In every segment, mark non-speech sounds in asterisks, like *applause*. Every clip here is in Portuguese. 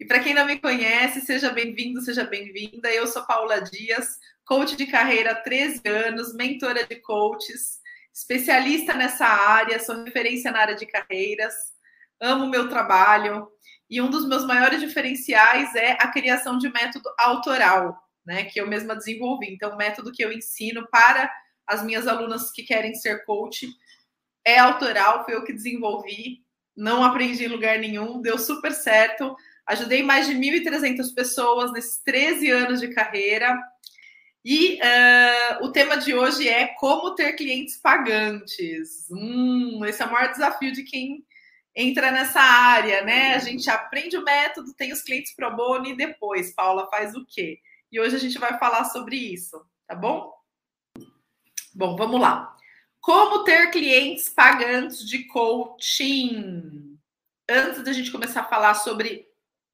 E para quem não me conhece, seja bem-vindo, seja bem-vinda. Eu sou Paula Dias, coach de carreira há 13 anos, mentora de coaches, especialista nessa área, sou referência na área de carreiras, amo meu trabalho e um dos meus maiores diferenciais é a criação de método autoral, né, que eu mesma desenvolvi. Então, o método que eu ensino para as minhas alunas que querem ser coach é autoral, foi eu que desenvolvi, não aprendi em lugar nenhum, deu super certo. Ajudei mais de 1.300 pessoas nesses 13 anos de carreira. E uh, o tema de hoje é como ter clientes pagantes. Hum, esse é o maior desafio de quem entra nessa área, né? A gente aprende o método, tem os clientes pro bono e depois, Paula, faz o quê? E hoje a gente vai falar sobre isso, tá bom? Bom, vamos lá. Como ter clientes pagantes de coaching? Antes da gente começar a falar sobre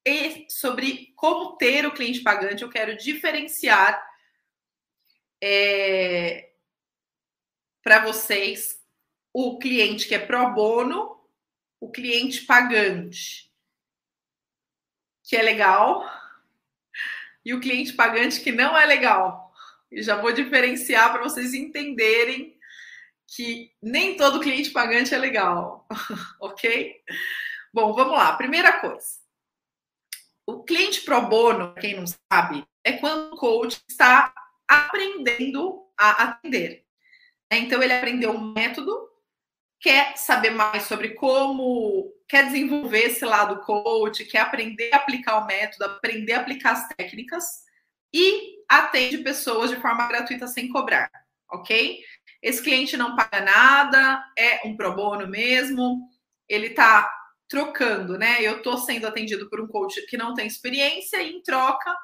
e sobre como ter o cliente pagante, eu quero diferenciar é, para vocês o cliente que é pro bono, o cliente pagante, que é legal, e o cliente pagante que não é legal. E já vou diferenciar para vocês entenderem que nem todo cliente pagante é legal, *laughs* ok? Bom, vamos lá. Primeira coisa. O cliente pro bono, quem não sabe, é quando o coach está aprendendo a atender. Então, ele aprendeu um método, quer saber mais sobre como, quer desenvolver esse lado coach, quer aprender a aplicar o método, aprender a aplicar as técnicas e atende pessoas de forma gratuita sem cobrar, ok? Esse cliente não paga nada, é um pro bono mesmo, ele está trocando, né? Eu estou sendo atendido por um coach que não tem experiência e em troca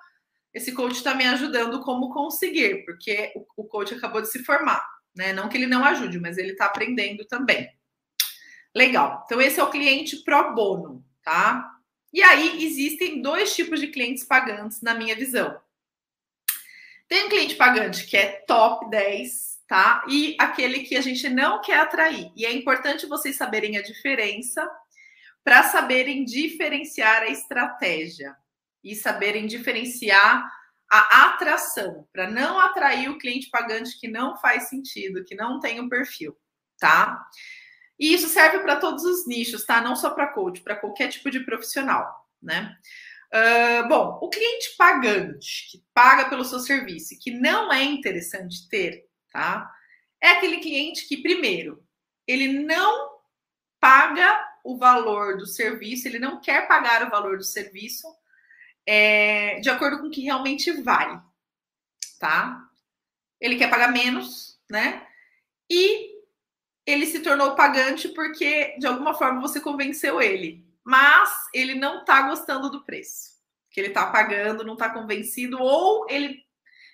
esse coach está me ajudando como conseguir, porque o, coach acabou de se formar, né? Não que ele não ajude, mas ele está aprendendo também. Legal. Então esse é o cliente pro bono, tá? E aí existem dois tipos de clientes pagantes na minha visão. Tem um cliente pagante que é top 10 tá? E aquele que a gente não quer atrair. E é importante vocês saberem a diferença para saberem diferenciar a estratégia e saberem diferenciar a atração, para não atrair o cliente pagante que não faz sentido, que não tem o um perfil, tá? E isso serve para todos os nichos, tá? Não só para coach, para qualquer tipo de profissional, né? Uh, bom, o cliente pagante, que paga pelo seu serviço, que não é interessante ter, tá? É aquele cliente que, primeiro, ele não paga o valor do serviço, ele não quer pagar o valor do serviço é, de acordo com o que realmente vale, tá? Ele quer pagar menos, né? E ele se tornou pagante porque, de alguma forma, você convenceu ele. Mas ele não está gostando do preço que ele está pagando, não está convencido, ou ele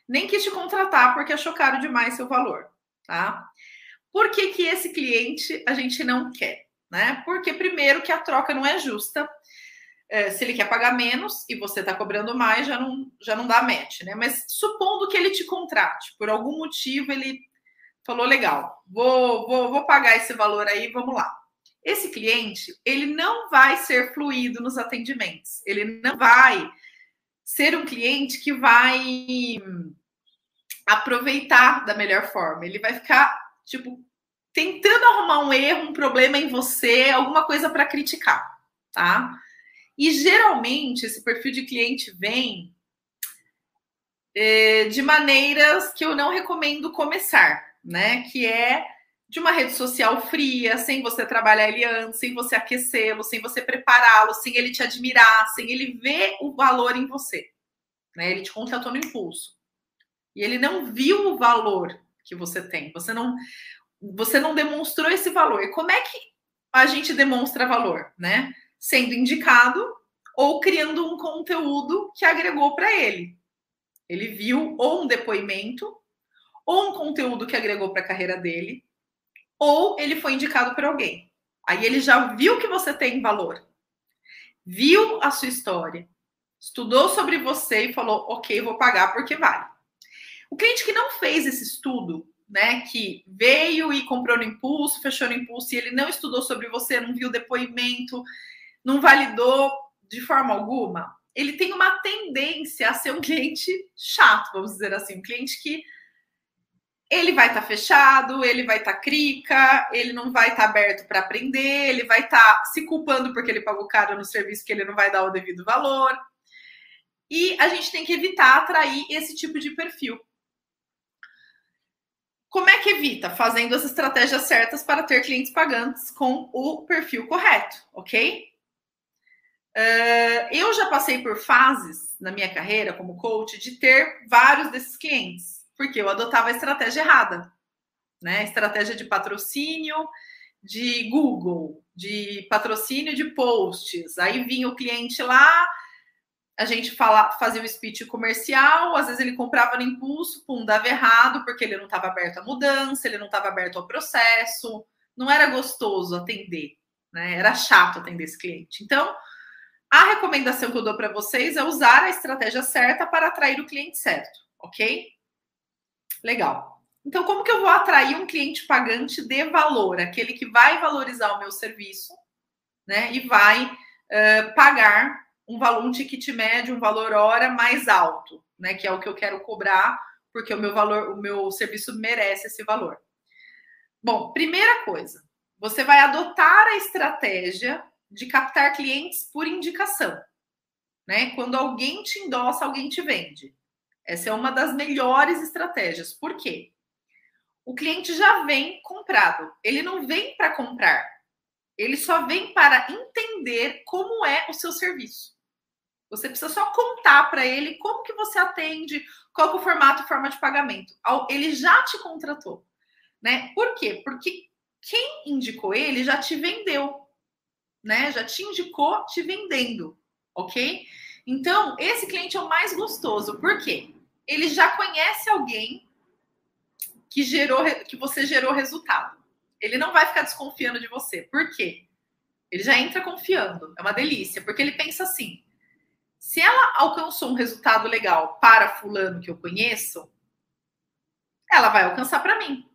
nem quis te contratar porque achou caro demais seu valor, tá? Por que, que esse cliente a gente não quer? Né? Porque, primeiro, que a troca não é justa. É, se ele quer pagar menos e você está cobrando mais, já não, já não dá match, né? Mas supondo que ele te contrate, por algum motivo ele falou: legal, vou, vou, vou pagar esse valor aí, vamos lá. Esse cliente, ele não vai ser fluido nos atendimentos, ele não vai ser um cliente que vai aproveitar da melhor forma. Ele vai ficar, tipo, tentando arrumar um erro, um problema em você, alguma coisa para criticar, tá? E geralmente esse perfil de cliente vem é, de maneiras que eu não recomendo começar, né? Que é de uma rede social fria, sem você trabalhar ele antes, sem você aquecê-lo, sem você prepará-lo, sem ele te admirar, sem ele ver o valor em você. Né? Ele te contratou no impulso e ele não viu o valor que você tem. Você não, você não demonstrou esse valor. E como é que a gente demonstra valor, né? Sendo indicado ou criando um conteúdo que agregou para ele. Ele viu ou um depoimento, ou um conteúdo que agregou para a carreira dele, ou ele foi indicado por alguém. Aí ele já viu que você tem valor, viu a sua história, estudou sobre você e falou: ok, vou pagar porque vale. O cliente que não fez esse estudo, né, que veio e comprou no impulso, fechou no impulso e ele não estudou sobre você, não viu depoimento, não validou, de forma alguma, ele tem uma tendência a ser um cliente chato, vamos dizer assim, um cliente que ele vai estar tá fechado, ele vai estar tá crica, ele não vai estar tá aberto para aprender, ele vai estar tá se culpando porque ele pagou caro no serviço que ele não vai dar o devido valor. E a gente tem que evitar atrair esse tipo de perfil. Como é que evita? Fazendo as estratégias certas para ter clientes pagantes com o perfil correto, ok? Uh, eu já passei por fases na minha carreira como coach de ter vários desses clientes porque eu adotava a estratégia errada, né? Estratégia de patrocínio de Google, de patrocínio de posts. Aí vinha o cliente lá, a gente fala, fazia o speech comercial, às vezes ele comprava no impulso, pum, dava errado, porque ele não estava aberto à mudança, ele não estava aberto ao processo, não era gostoso atender, né? Era chato atender esse cliente. Então, a recomendação que eu dou para vocês é usar a estratégia certa para atrair o cliente certo, ok? Legal. Então, como que eu vou atrair um cliente pagante de valor? Aquele que vai valorizar o meu serviço, né? E vai uh, pagar um valor, um ticket médio, um valor hora mais alto, né? Que é o que eu quero cobrar, porque o meu valor, o meu serviço merece esse valor. Bom, primeira coisa, você vai adotar a estratégia de captar clientes por indicação. Né? Quando alguém te endossa, alguém te vende. Essa é uma das melhores estratégias. Por quê? O cliente já vem comprado. Ele não vem para comprar. Ele só vem para entender como é o seu serviço. Você precisa só contar para ele como que você atende, qual é o formato forma de pagamento. Ele já te contratou, né? Por quê? Porque quem indicou ele já te vendeu, né? Já te indicou te vendendo, ok? Então, esse cliente é o mais gostoso. Por quê? ele já conhece alguém que gerou que você gerou resultado. Ele não vai ficar desconfiando de você. Por quê? Ele já entra confiando. É uma delícia, porque ele pensa assim: se ela alcançou um resultado legal para fulano que eu conheço, ela vai alcançar para mim.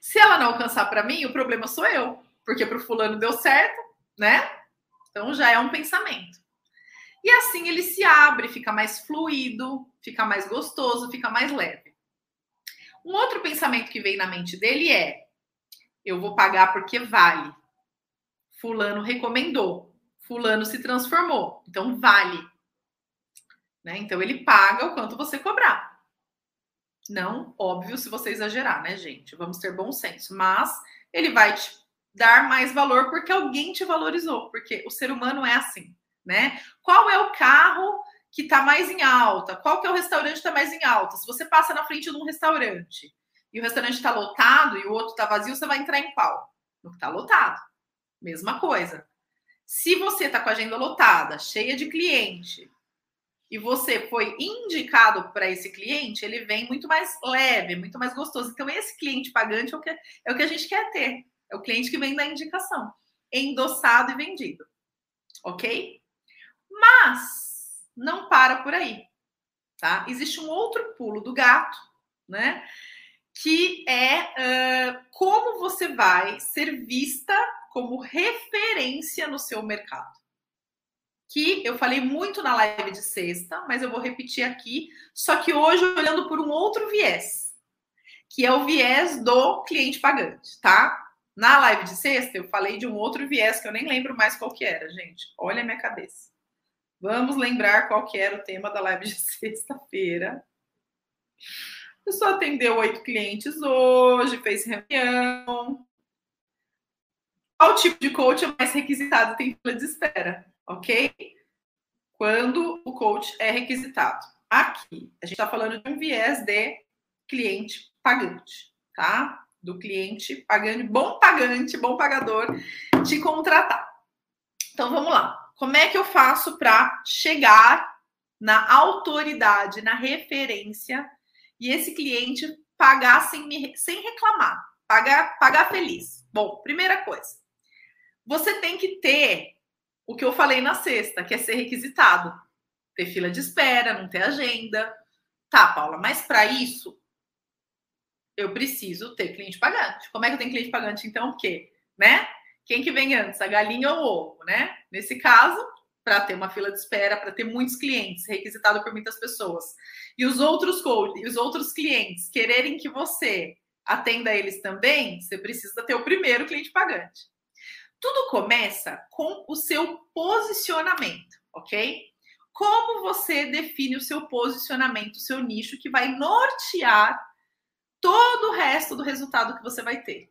Se ela não alcançar para mim, o problema sou eu, porque para o fulano deu certo, né? Então já é um pensamento. E assim ele se abre, fica mais fluido, fica mais gostoso, fica mais leve. Um outro pensamento que vem na mente dele é: eu vou pagar porque vale. Fulano recomendou, Fulano se transformou, então vale. Né? Então ele paga o quanto você cobrar. Não, óbvio, se você exagerar, né, gente? Vamos ter bom senso. Mas ele vai te dar mais valor porque alguém te valorizou, porque o ser humano é assim né? Qual é o carro que está mais em alta? Qual que é o restaurante que está mais em alta? Se você passa na frente de um restaurante e o restaurante está lotado e o outro está vazio, você vai entrar em qual? No que está lotado. Mesma coisa. Se você está com a agenda lotada, cheia de cliente, e você foi indicado para esse cliente, ele vem muito mais leve, muito mais gostoso. Então, esse cliente pagante é o que, é o que a gente quer ter. É o cliente que vem da indicação, endossado e vendido. Ok? Mas não para por aí, tá? Existe um outro pulo do gato, né? Que é uh, como você vai ser vista como referência no seu mercado. Que eu falei muito na live de sexta, mas eu vou repetir aqui, só que hoje olhando por um outro viés, que é o viés do cliente pagante, tá? Na live de sexta, eu falei de um outro viés que eu nem lembro mais qual que era, gente. Olha a minha cabeça. Vamos lembrar qual que era o tema da live de *laughs* sexta-feira. A pessoa atendeu oito clientes hoje, fez reunião. Qual tipo de coach é mais requisitado? Tem fila de espera, ok? Quando o coach é requisitado. Aqui, a gente está falando de um viés de cliente pagante, tá? Do cliente pagante, bom pagante, bom pagador, te contratar. Então vamos lá. Como é que eu faço para chegar na autoridade, na referência e esse cliente pagar sem, me, sem reclamar, pagar, pagar feliz? Bom, primeira coisa, você tem que ter o que eu falei na sexta, que é ser requisitado, ter fila de espera, não ter agenda. Tá, Paula, mas para isso eu preciso ter cliente pagante. Como é que eu tenho cliente pagante então? O quê? Né? Quem que vem antes, a galinha ou o ovo, né? Nesse caso, para ter uma fila de espera, para ter muitos clientes, requisitado por muitas pessoas. E os outros coaches, os outros clientes quererem que você atenda eles também, você precisa ter o primeiro cliente pagante. Tudo começa com o seu posicionamento, ok? Como você define o seu posicionamento, o seu nicho, que vai nortear todo o resto do resultado que você vai ter.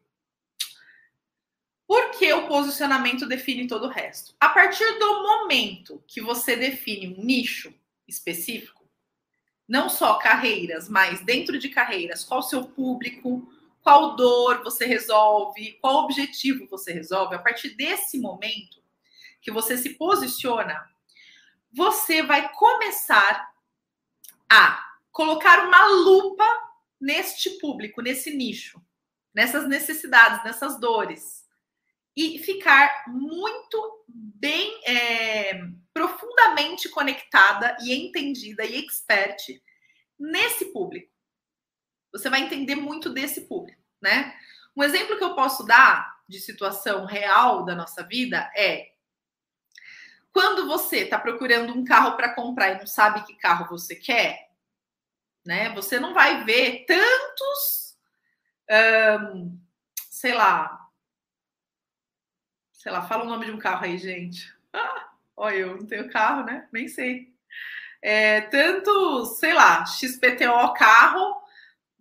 Por que o posicionamento define todo o resto? A partir do momento que você define um nicho específico, não só carreiras, mas dentro de carreiras, qual o seu público, qual dor você resolve, qual objetivo você resolve, a partir desse momento que você se posiciona, você vai começar a colocar uma lupa neste público, nesse nicho, nessas necessidades, nessas dores, e ficar muito bem é, profundamente conectada e entendida e expert nesse público você vai entender muito desse público, né? Um exemplo que eu posso dar de situação real da nossa vida é quando você está procurando um carro para comprar e não sabe que carro você quer, né? Você não vai ver tantos, sei lá, sei lá, fala o nome de um carro aí, gente. Ah, olha, eu não tenho carro, né? Nem sei. É, tantos, sei lá, XPTO carro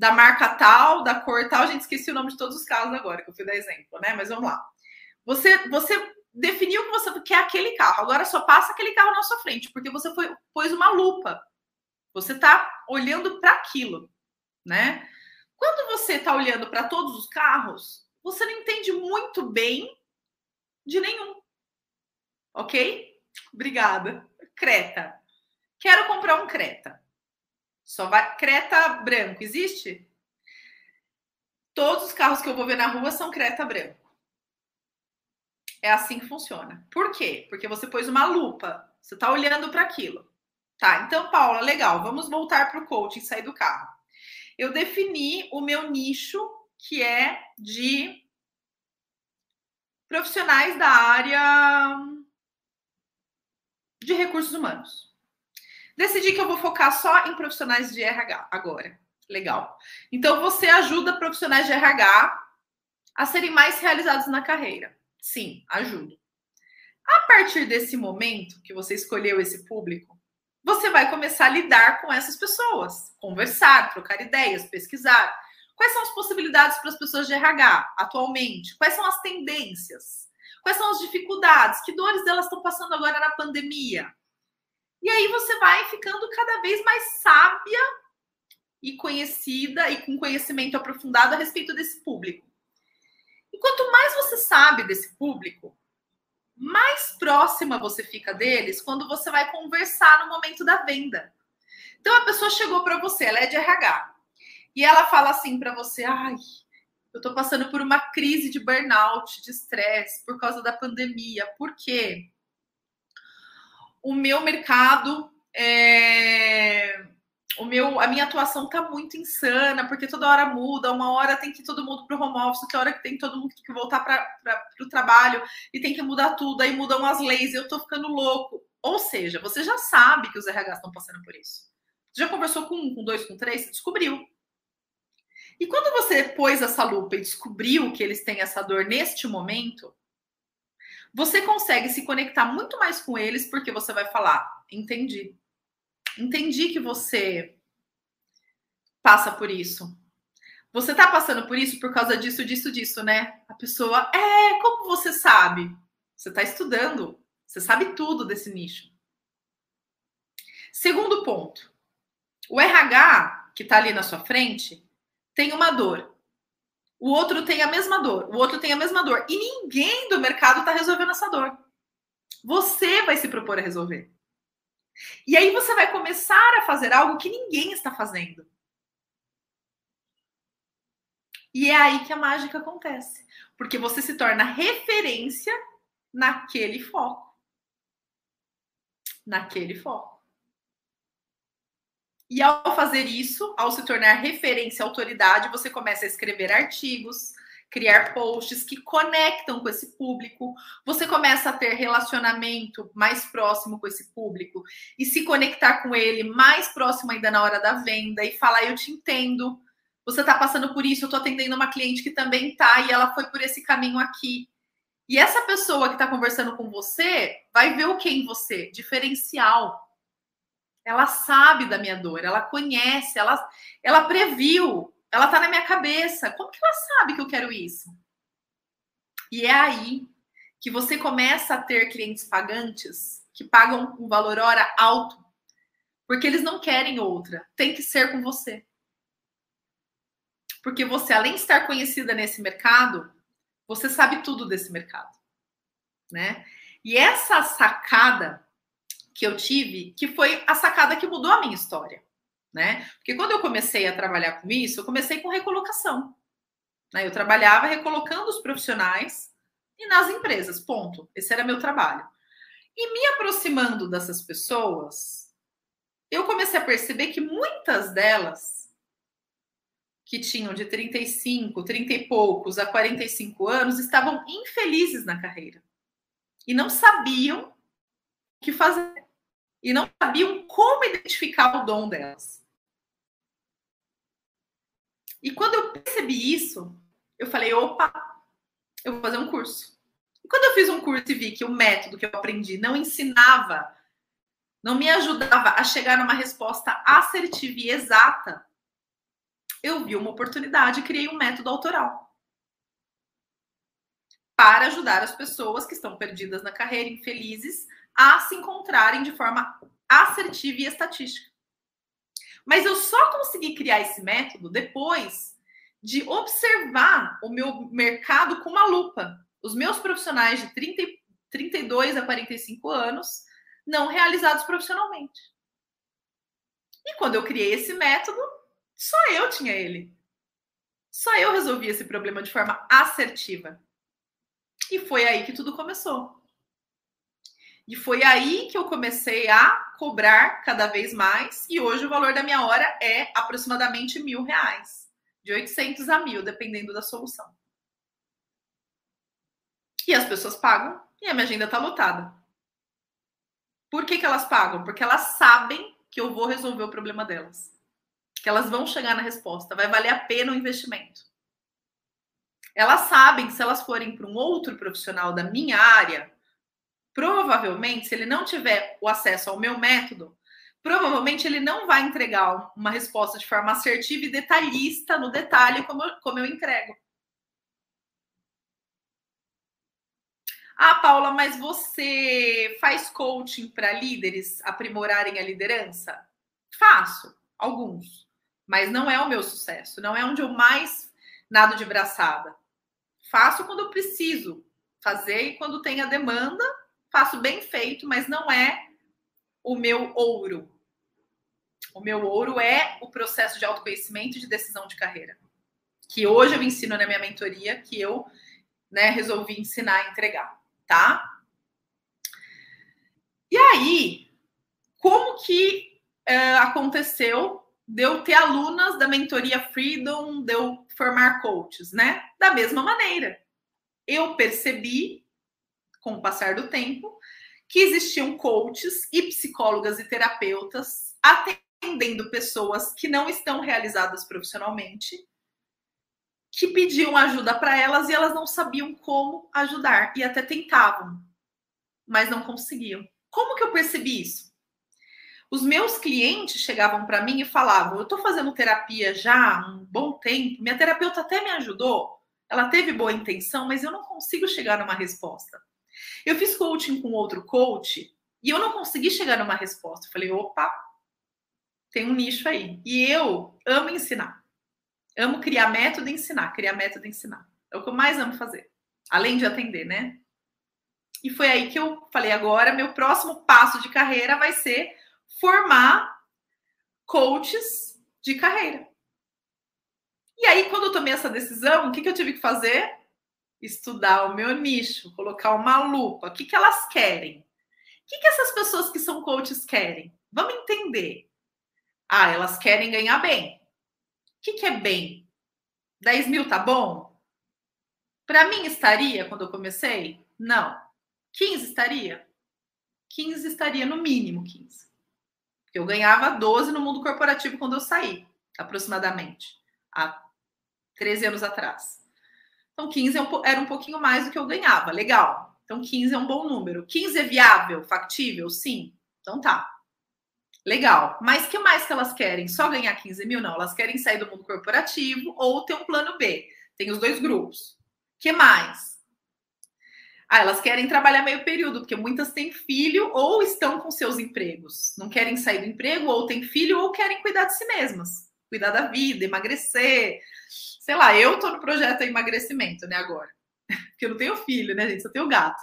da marca tal, da cor tal, a gente esqueci o nome de todos os carros agora, que eu fui dar exemplo, né? Mas vamos lá. Você, você definiu que você quer aquele carro, agora só passa aquele carro na sua frente, porque você foi, pôs uma lupa. Você está olhando para aquilo, né? Quando você está olhando para todos os carros, você não entende muito bem de nenhum. Ok? Obrigada. Creta. Quero comprar um Creta. Só vai. Creta branco, existe? Todos os carros que eu vou ver na rua são Creta branco. É assim que funciona. Por quê? Porque você pôs uma lupa. Você está olhando para aquilo. Tá, então, Paula, legal. Vamos voltar para o coaching, sair do carro. Eu defini o meu nicho, que é de profissionais da área de recursos humanos. Decidi que eu vou focar só em profissionais de RH agora. Legal. Então você ajuda profissionais de RH a serem mais realizados na carreira. Sim, ajudo. A partir desse momento que você escolheu esse público, você vai começar a lidar com essas pessoas, conversar, trocar ideias, pesquisar. Quais são as possibilidades para as pessoas de RH atualmente? Quais são as tendências? Quais são as dificuldades? Que dores elas estão passando agora na pandemia? E aí você vai ficando cada vez mais sábia e conhecida e com conhecimento aprofundado a respeito desse público. E quanto mais você sabe desse público, mais próxima você fica deles quando você vai conversar no momento da venda. Então a pessoa chegou para você, ela é de RH, e ela fala assim para você: "Ai, eu tô passando por uma crise de burnout, de estresse por causa da pandemia. Por quê? O meu mercado é, o meu, a minha atuação tá muito insana, porque toda hora muda, uma hora tem que ir todo mundo para o home office, outra hora que tem todo mundo que voltar para o trabalho e tem que mudar tudo, aí mudam as leis, eu tô ficando louco. Ou seja, você já sabe que os RH estão passando por isso. Você já conversou com um, com dois, com três, você descobriu. E quando você pôs essa lupa e descobriu que eles têm essa dor neste momento, você consegue se conectar muito mais com eles porque você vai falar: entendi. Entendi que você passa por isso. Você tá passando por isso por causa disso, disso, disso, né? A pessoa, é, como você sabe? Você tá estudando, você sabe tudo desse nicho. Segundo ponto, o RH que tá ali na sua frente tem uma dor o outro tem a mesma dor, o outro tem a mesma dor. E ninguém do mercado está resolvendo essa dor. Você vai se propor a resolver. E aí você vai começar a fazer algo que ninguém está fazendo. E é aí que a mágica acontece. Porque você se torna referência naquele foco. Naquele foco. E ao fazer isso, ao se tornar referência, autoridade, você começa a escrever artigos, criar posts que conectam com esse público. Você começa a ter relacionamento mais próximo com esse público e se conectar com ele mais próximo ainda na hora da venda e falar: Eu te entendo, você está passando por isso, eu estou atendendo uma cliente que também está e ela foi por esse caminho aqui. E essa pessoa que está conversando com você vai ver o que em você? Diferencial. Ela sabe da minha dor, ela conhece, ela, ela previu, ela está na minha cabeça. Como que ela sabe que eu quero isso? E é aí que você começa a ter clientes pagantes que pagam um valor hora alto, porque eles não querem outra, tem que ser com você. Porque você, além de estar conhecida nesse mercado, você sabe tudo desse mercado, né? E essa sacada que eu tive, que foi a sacada que mudou a minha história, né? Porque quando eu comecei a trabalhar com isso, eu comecei com recolocação. Né? Eu trabalhava recolocando os profissionais e nas empresas, ponto. Esse era meu trabalho. E me aproximando dessas pessoas, eu comecei a perceber que muitas delas que tinham de 35, 30 e poucos a 45 anos estavam infelizes na carreira e não sabiam o que fazer e não sabiam como identificar o dom delas. E quando eu percebi isso, eu falei: opa, eu vou fazer um curso. E quando eu fiz um curso e vi que o método que eu aprendi não ensinava, não me ajudava a chegar numa resposta assertiva e exata, eu vi uma oportunidade e criei um método autoral para ajudar as pessoas que estão perdidas na carreira, infelizes, a se encontrarem de forma assertiva e estatística. Mas eu só consegui criar esse método depois de observar o meu mercado com uma lupa. Os meus profissionais de 30, 32 a 45 anos não realizados profissionalmente. E quando eu criei esse método, só eu tinha ele. Só eu resolvi esse problema de forma assertiva. E foi aí que tudo começou. E foi aí que eu comecei a cobrar cada vez mais. E hoje o valor da minha hora é aproximadamente mil reais. De 800 a mil, dependendo da solução. E as pessoas pagam e a minha agenda está lotada. Por que, que elas pagam? Porque elas sabem que eu vou resolver o problema delas que elas vão chegar na resposta, vai valer a pena o investimento. Elas sabem que se elas forem para um outro profissional da minha área, provavelmente, se ele não tiver o acesso ao meu método, provavelmente ele não vai entregar uma resposta de forma assertiva e detalhista no detalhe como eu, como eu entrego. Ah, Paula, mas você faz coaching para líderes aprimorarem a liderança? Faço, alguns mas não é o meu sucesso, não é onde eu mais nado de braçada. Faço quando eu preciso fazer e quando tem a demanda, faço bem feito, mas não é o meu ouro. O meu ouro é o processo de autoconhecimento e de decisão de carreira, que hoje eu ensino na minha mentoria, que eu né, resolvi ensinar e entregar, tá? E aí, como que uh, aconteceu de eu ter alunas da mentoria Freedom, de eu formar coaches, né? Da mesma maneira. Eu percebi, com o passar do tempo, que existiam coaches e psicólogas e terapeutas atendendo pessoas que não estão realizadas profissionalmente, que pediam ajuda para elas e elas não sabiam como ajudar e até tentavam, mas não conseguiam. Como que eu percebi isso? Os meus clientes chegavam para mim e falavam: Eu estou fazendo terapia já há um bom tempo, minha terapeuta até me ajudou, ela teve boa intenção, mas eu não consigo chegar numa resposta. Eu fiz coaching com outro coach e eu não consegui chegar numa resposta. Eu falei: opa, tem um nicho aí. E eu amo ensinar. Amo criar método e ensinar, criar método e ensinar. É o que eu mais amo fazer. Além de atender, né? E foi aí que eu falei: agora, meu próximo passo de carreira vai ser formar coaches de carreira. E aí, quando eu tomei essa decisão, o que, que eu tive que fazer? Estudar o meu nicho, colocar uma lupa. O que, que elas querem? O que, que essas pessoas que são coaches querem? Vamos entender. Ah, elas querem ganhar bem. O que, que é bem? 10 mil tá bom? Para mim estaria quando eu comecei? Não. 15 estaria? 15 estaria no mínimo 15. Porque eu ganhava 12 no mundo corporativo quando eu saí, aproximadamente, há 13 anos atrás. Então 15 é era um pouquinho mais do que eu ganhava. Legal. Então 15 é um bom número. 15 é viável, factível? Sim. Então tá. Legal. Mas que mais que elas querem? Só ganhar 15 mil? Não. Elas querem sair do mundo corporativo ou ter um plano B. Tem os dois grupos. que mais? Ah, elas querem trabalhar meio período, porque muitas têm filho ou estão com seus empregos. Não querem sair do emprego, ou têm filho, ou querem cuidar de si mesmas. Cuidar da vida, emagrecer. Sei lá, eu tô no projeto emagrecimento, né, agora. *laughs* Porque eu não tenho filho, né, gente? Só tenho gato.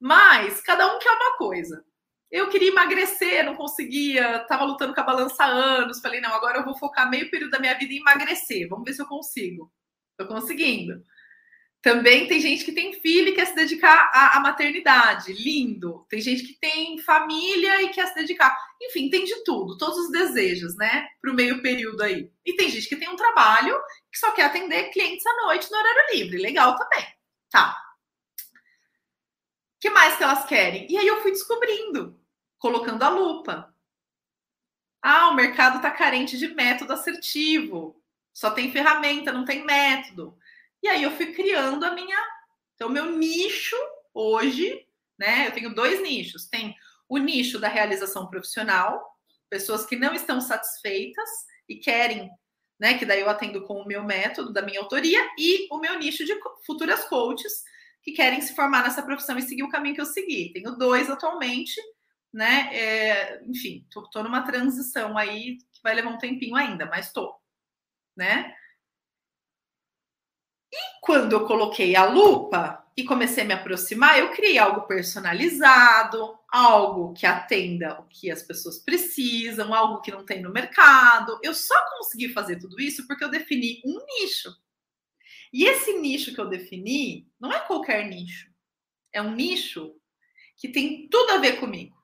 Mas cada um quer uma coisa. Eu queria emagrecer, não conseguia, tava lutando com a balança há anos. Falei, não, agora eu vou focar meio período da minha vida em emagrecer. Vamos ver se eu consigo. Tô conseguindo. Também tem gente que tem filho e quer se dedicar à, à, maternidade. Lindo. Tem gente que tem família e quer se dedicar. Enfim, tem de tudo, todos os desejos, né? Para o meio período aí. E tem gente que tem um trabalho que só quer atender clientes à noite no horário livre. Legal também. Tá. O que mais que elas querem? E aí eu fui descobrindo, colocando a lupa. Ah, o mercado está carente de método assertivo. Só tem ferramenta, não tem método. E aí eu fui criando a minha. Então, meu nicho hoje, né? Eu tenho dois nichos. Tem o nicho da realização profissional, pessoas que não estão satisfeitas e querem, né? Que daí eu atendo com o meu método, da minha autoria, e o meu nicho de futuras coaches que querem se formar nessa profissão e seguir o caminho que eu segui. Tenho dois atualmente, né? É, enfim, tô, tô numa transição aí que vai levar um tempinho ainda, mas tô, né? E quando eu coloquei a lupa e comecei a me aproximar, eu criei algo personalizado, algo que atenda o que as pessoas precisam, algo que não tem no mercado. Eu só consegui fazer tudo isso porque eu defini um nicho. E esse nicho que eu defini não é qualquer nicho. É um nicho que tem tudo a ver comigo.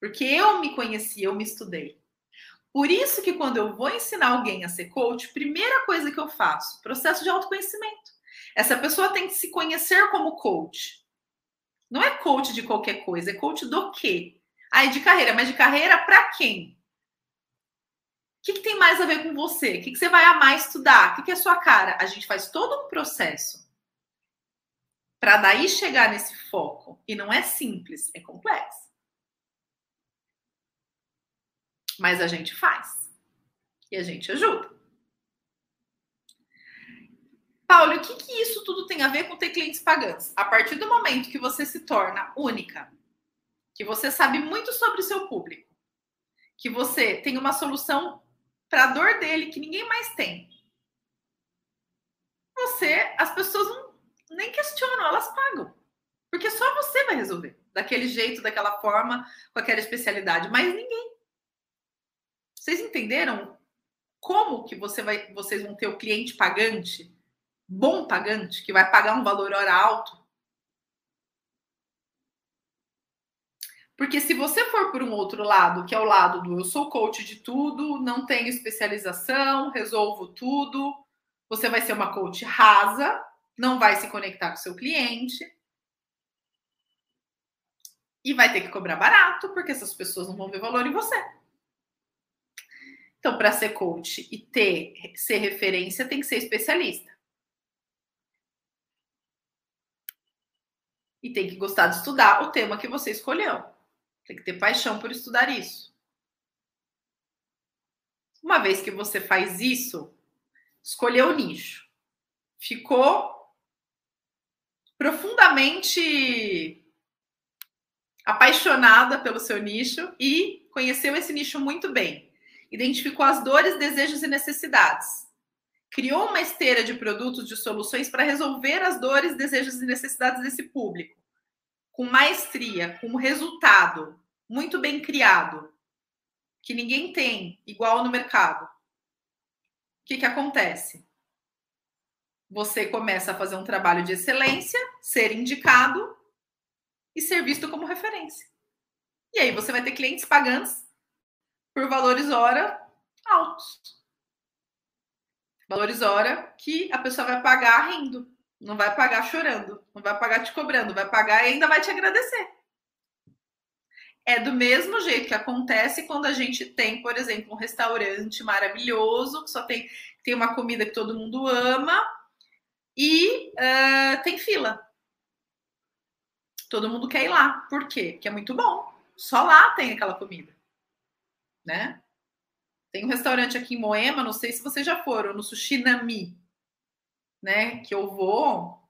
Porque eu me conheci, eu me estudei. Por isso que quando eu vou ensinar alguém a ser coach, primeira coisa que eu faço, processo de autoconhecimento. Essa pessoa tem que se conhecer como coach. Não é coach de qualquer coisa, é coach do quê? Ah, é de carreira, mas de carreira para quem? O que, que, tem mais a ver com você? O que, que você vai amar estudar? O que, que é sua cara? A gente faz todo um processo para daí chegar nesse foco. E não é simples, é complexo. Mas a gente faz. E a gente ajuda. Paulo, o que, que isso tudo tem a ver com ter clientes pagantes? A partir do momento que você se torna única, que você sabe muito sobre o seu público, que você tem uma solução para a dor dele que ninguém mais tem, você, as pessoas não, nem questionam, elas pagam. Porque só você vai resolver. Daquele jeito, daquela forma, com aquela especialidade. Mas ninguém. Vocês entenderam como que você vai, vocês vão ter o cliente pagante, bom pagante, que vai pagar um valor hora alto? Porque se você for por um outro lado, que é o lado do eu sou coach de tudo, não tenho especialização, resolvo tudo, você vai ser uma coach rasa, não vai se conectar com seu cliente e vai ter que cobrar barato, porque essas pessoas não vão ver valor em você. Então, para ser coach e ter ser referência, tem que ser especialista. E tem que gostar de estudar o tema que você escolheu. Tem que ter paixão por estudar isso. Uma vez que você faz isso, escolheu o nicho, ficou profundamente apaixonada pelo seu nicho e conheceu esse nicho muito bem identificou as dores, desejos e necessidades. Criou uma esteira de produtos, de soluções para resolver as dores, desejos e necessidades desse público. Com maestria, com resultado, muito bem criado, que ninguém tem igual no mercado. O que, que acontece? Você começa a fazer um trabalho de excelência, ser indicado e ser visto como referência. E aí você vai ter clientes pagantes por valores hora altos. Valores hora que a pessoa vai pagar rindo. Não vai pagar chorando, não vai pagar te cobrando, vai pagar e ainda vai te agradecer. É do mesmo jeito que acontece quando a gente tem, por exemplo, um restaurante maravilhoso, que só tem, tem uma comida que todo mundo ama e uh, tem fila. Todo mundo quer ir lá. Por quê? Porque é muito bom. Só lá tem aquela comida. Né? Tem um restaurante aqui em Moema, não sei se vocês já foram, no Sushi Nami, né? Que eu vou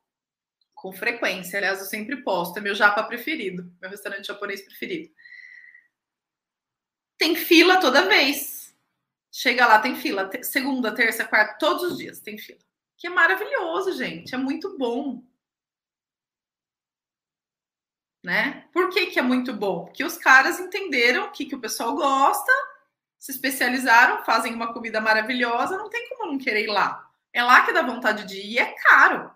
com frequência. Aliás, eu sempre posto. É meu japa preferido, meu restaurante japonês preferido. Tem fila toda vez. Chega lá, tem fila. Segunda, terça, quarta, todos os dias tem fila. Que é maravilhoso, gente. É muito bom né? Por que, que é muito bom? Porque os caras entenderam o que, que o pessoal gosta, se especializaram, fazem uma comida maravilhosa, não tem como não querer ir lá. É lá que dá vontade de ir, é caro.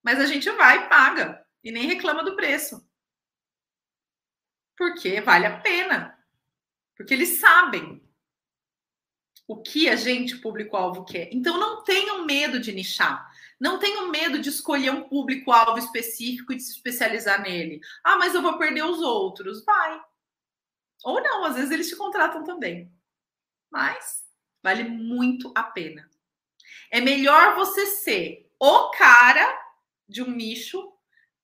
Mas a gente vai e paga e nem reclama do preço. Porque vale a pena. Porque eles sabem o que a gente, público-alvo, quer. Então não tenham medo de nichar. Não tenham medo de escolher um público-alvo específico e de se especializar nele. Ah, mas eu vou perder os outros. Vai. Ou não, às vezes eles te contratam também. Mas vale muito a pena. É melhor você ser o cara de um nicho,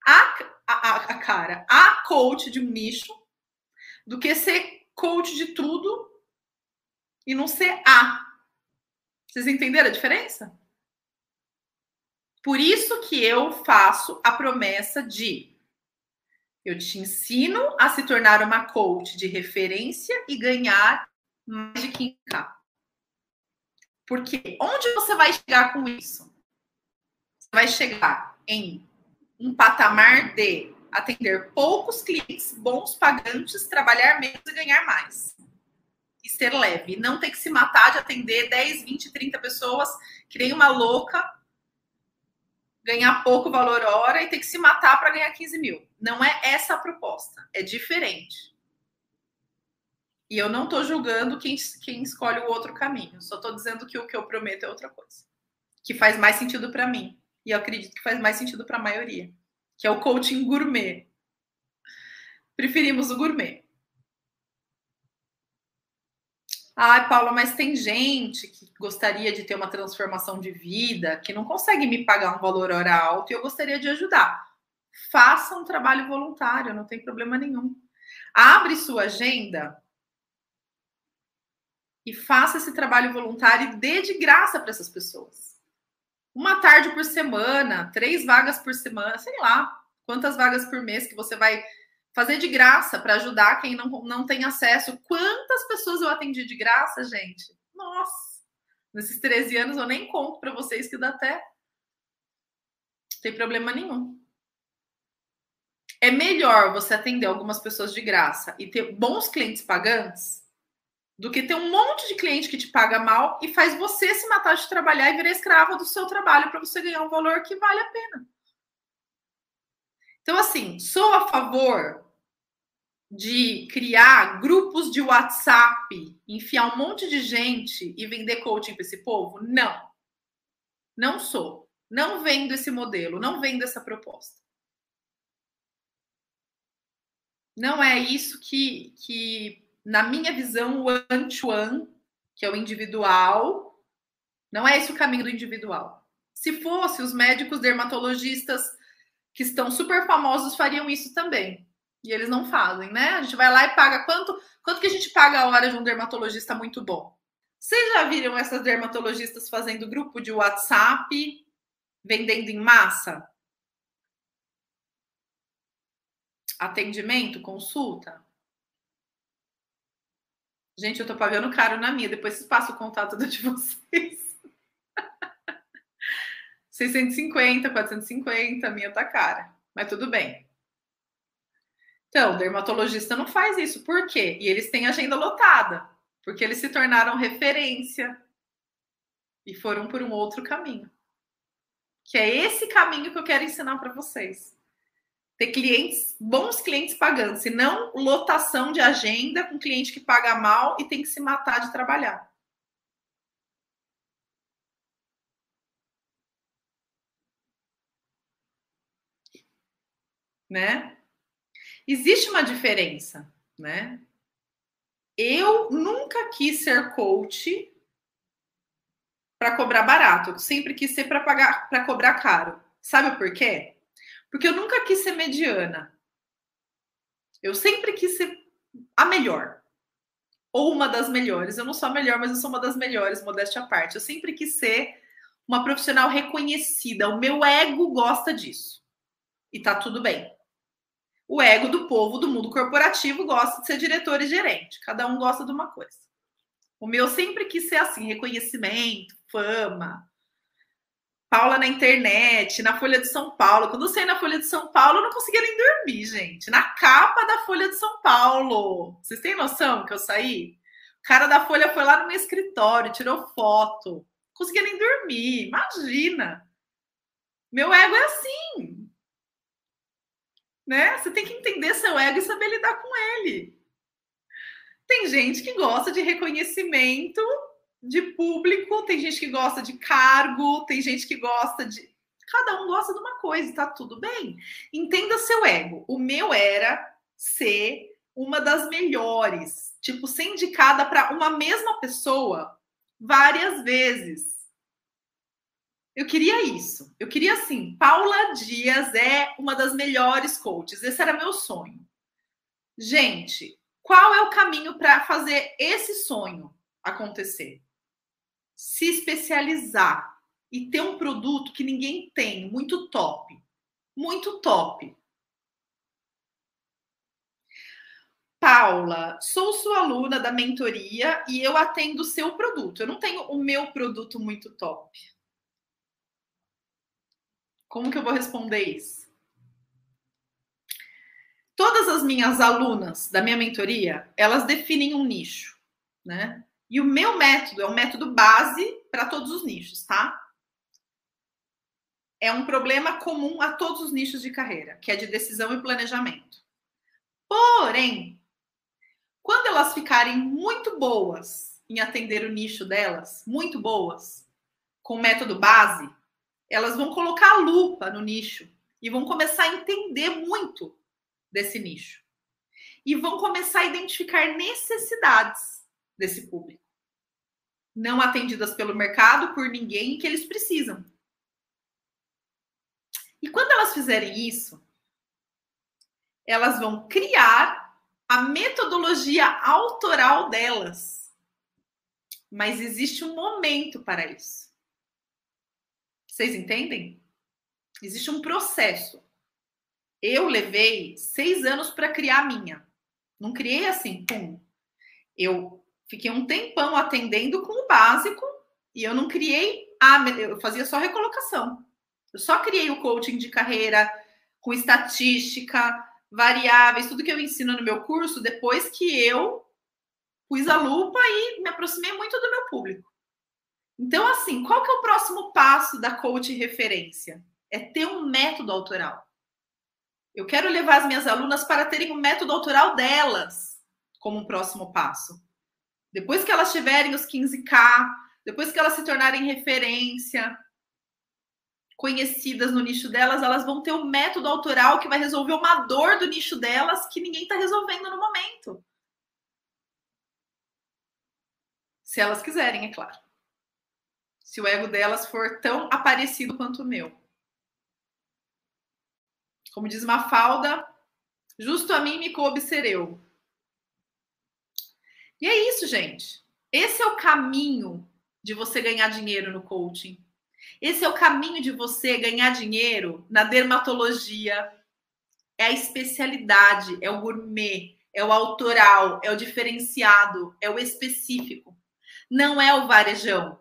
a, a, a cara, a coach de um nicho, do que ser coach de tudo e não ser a. Vocês entenderam a diferença? Por isso que eu faço a promessa de eu te ensino a se tornar uma coach de referência e ganhar mais de 15k. Porque onde você vai chegar com isso? Você vai chegar em um patamar de atender poucos clientes, bons pagantes, trabalhar menos e ganhar mais. E ser leve. Não ter que se matar de atender 10, 20, 30 pessoas, que nem uma louca, ganhar pouco valor hora e ter que se matar para ganhar 15 mil. Não é essa a proposta. É diferente. E eu não estou julgando quem, quem escolhe o outro caminho. Só estou dizendo que o que eu prometo é outra coisa. Que faz mais sentido para mim. E eu acredito que faz mais sentido para a maioria. Que é o coaching gourmet. Preferimos o gourmet. Ai, Paula, mas tem gente que gostaria de ter uma transformação de vida, que não consegue me pagar um valor hora alto e eu gostaria de ajudar. Faça um trabalho voluntário, não tem problema nenhum. Abre sua agenda e faça esse trabalho voluntário e dê de graça para essas pessoas. Uma tarde por semana, três vagas por semana, sei lá, quantas vagas por mês que você vai fazer de graça para ajudar quem não, não tem acesso. Quantas pessoas eu atendi de graça, gente? Nossa! Nesses 13 anos eu nem conto para vocês que dá até. Tem problema nenhum. É melhor você atender algumas pessoas de graça e ter bons clientes pagantes do que ter um monte de cliente que te paga mal e faz você se matar de trabalhar e virar escrava do seu trabalho para você ganhar um valor que vale a pena. Então, assim, sou a favor de criar grupos de WhatsApp, enfiar um monte de gente e vender coaching para esse povo? Não. Não sou. Não vendo esse modelo, não vendo essa proposta. Não é isso que, que na minha visão, o one-to-one, que é o individual, não é esse o caminho do individual. Se fosse, os médicos dermatologistas que estão super famosos fariam isso também. E eles não fazem, né? A gente vai lá e paga quanto, quanto que a gente paga a hora de um dermatologista muito bom? Vocês já viram essas dermatologistas fazendo grupo de WhatsApp, vendendo em massa? Atendimento, consulta? Gente, eu tô pagando caro na minha, depois vocês passam o contato de vocês. *laughs* 650, 450, a minha tá cara. Mas tudo bem. Então, dermatologista não faz isso. Por quê? E eles têm agenda lotada. Porque eles se tornaram referência e foram por um outro caminho. Que é esse caminho que eu quero ensinar para vocês. Ter clientes, bons clientes pagando, se não lotação de agenda com cliente que paga mal e tem que se matar de trabalhar. né? Existe uma diferença, né? Eu nunca quis ser coach para cobrar barato, eu sempre quis ser para pagar, para cobrar caro. Sabe por quê? Porque eu nunca quis ser mediana. Eu sempre quis ser a melhor. Ou uma das melhores. Eu não sou a melhor, mas eu sou uma das melhores, modéstia à parte. Eu sempre quis ser uma profissional reconhecida. O meu ego gosta disso. E tá tudo bem. O ego do povo do mundo corporativo gosta de ser diretor e gerente. Cada um gosta de uma coisa. O meu sempre quis ser assim: reconhecimento, fama. Paula na internet, na Folha de São Paulo. Quando eu saí na Folha de São Paulo, eu não conseguia nem dormir, gente. Na capa da Folha de São Paulo. Vocês têm noção que eu saí? O cara da Folha foi lá no meu escritório, tirou foto conseguia nem dormir. Imagina. Meu ego é assim. Né? Você tem que entender seu ego e saber lidar com ele. Tem gente que gosta de reconhecimento de público, tem gente que gosta de cargo, tem gente que gosta de. Cada um gosta de uma coisa, tá tudo bem. Entenda seu ego. O meu era ser uma das melhores, tipo, ser indicada para uma mesma pessoa várias vezes. Eu queria isso. Eu queria assim, Paula Dias é uma das melhores coaches. Esse era meu sonho. Gente, qual é o caminho para fazer esse sonho acontecer? Se especializar e ter um produto que ninguém tem, muito top. Muito top. Paula, sou sua aluna da mentoria e eu atendo o seu produto. Eu não tenho o meu produto muito top. Como que eu vou responder isso? Todas as minhas alunas da minha mentoria, elas definem um nicho, né? E o meu método é um método base para todos os nichos, tá? É um problema comum a todos os nichos de carreira, que é de decisão e planejamento. Porém, quando elas ficarem muito boas em atender o nicho delas, muito boas, com o método base, elas vão colocar a lupa no nicho e vão começar a entender muito desse nicho. E vão começar a identificar necessidades desse público. Não atendidas pelo mercado, por ninguém, que eles precisam. E quando elas fizerem isso, elas vão criar a metodologia autoral delas. Mas existe um momento para isso. Vocês entendem? Existe um processo. Eu levei seis anos para criar a minha. Não criei assim, pum. Eu fiquei um tempão atendendo com o básico e eu não criei a. Eu fazia só recolocação. Eu só criei o coaching de carreira com estatística, variáveis, tudo que eu ensino no meu curso, depois que eu pus a lupa e me aproximei muito do meu público. Então, assim, qual que é o próximo passo da coach referência? É ter um método autoral. Eu quero levar as minhas alunas para terem o um método autoral delas como um próximo passo. Depois que elas tiverem os 15K, depois que elas se tornarem referência, conhecidas no nicho delas, elas vão ter um método autoral que vai resolver uma dor do nicho delas que ninguém está resolvendo no momento. Se elas quiserem, é claro. Se o ego delas for tão aparecido quanto o meu. Como diz Mafalda, justo a mim me coube ser eu. E é isso, gente. Esse é o caminho de você ganhar dinheiro no coaching esse é o caminho de você ganhar dinheiro na dermatologia. É a especialidade, é o gourmet, é o autoral, é o diferenciado, é o específico. Não é o varejão,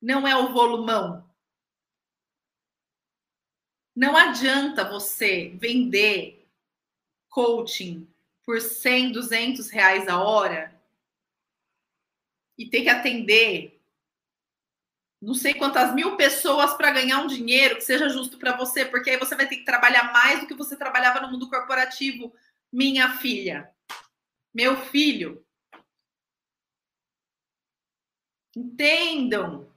não é o volumão. Não adianta você vender coaching por 100, 200 reais a hora e ter que atender não sei quantas mil pessoas para ganhar um dinheiro que seja justo para você, porque aí você vai ter que trabalhar mais do que você trabalhava no mundo corporativo, minha filha, meu filho. Entendam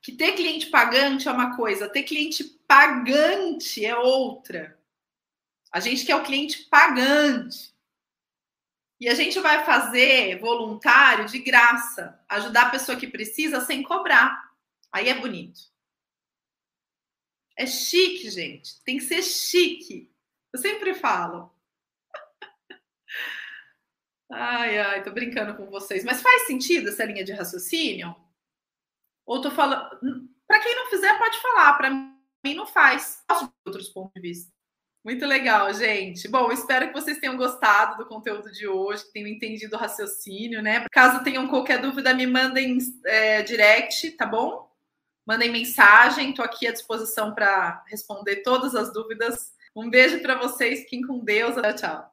que ter cliente pagante é uma coisa, ter cliente pagante é outra. A gente quer o cliente pagante. E a gente vai fazer voluntário de graça, ajudar a pessoa que precisa sem cobrar. Aí é bonito. É chique, gente. Tem que ser chique. Eu sempre falo. *laughs* Ai, ai, tô brincando com vocês. Mas faz sentido essa linha de raciocínio? Ou tô falando. Para quem não fizer, pode falar. Para mim, não faz. Posso outros pontos de vista. Muito legal, gente. Bom, espero que vocês tenham gostado do conteúdo de hoje, que tenham entendido o raciocínio, né? Caso tenham qualquer dúvida, me mandem é, direct, tá bom? Mandem mensagem, estou aqui à disposição para responder todas as dúvidas. Um beijo para vocês, fiquem com Deus. Tchau, tchau.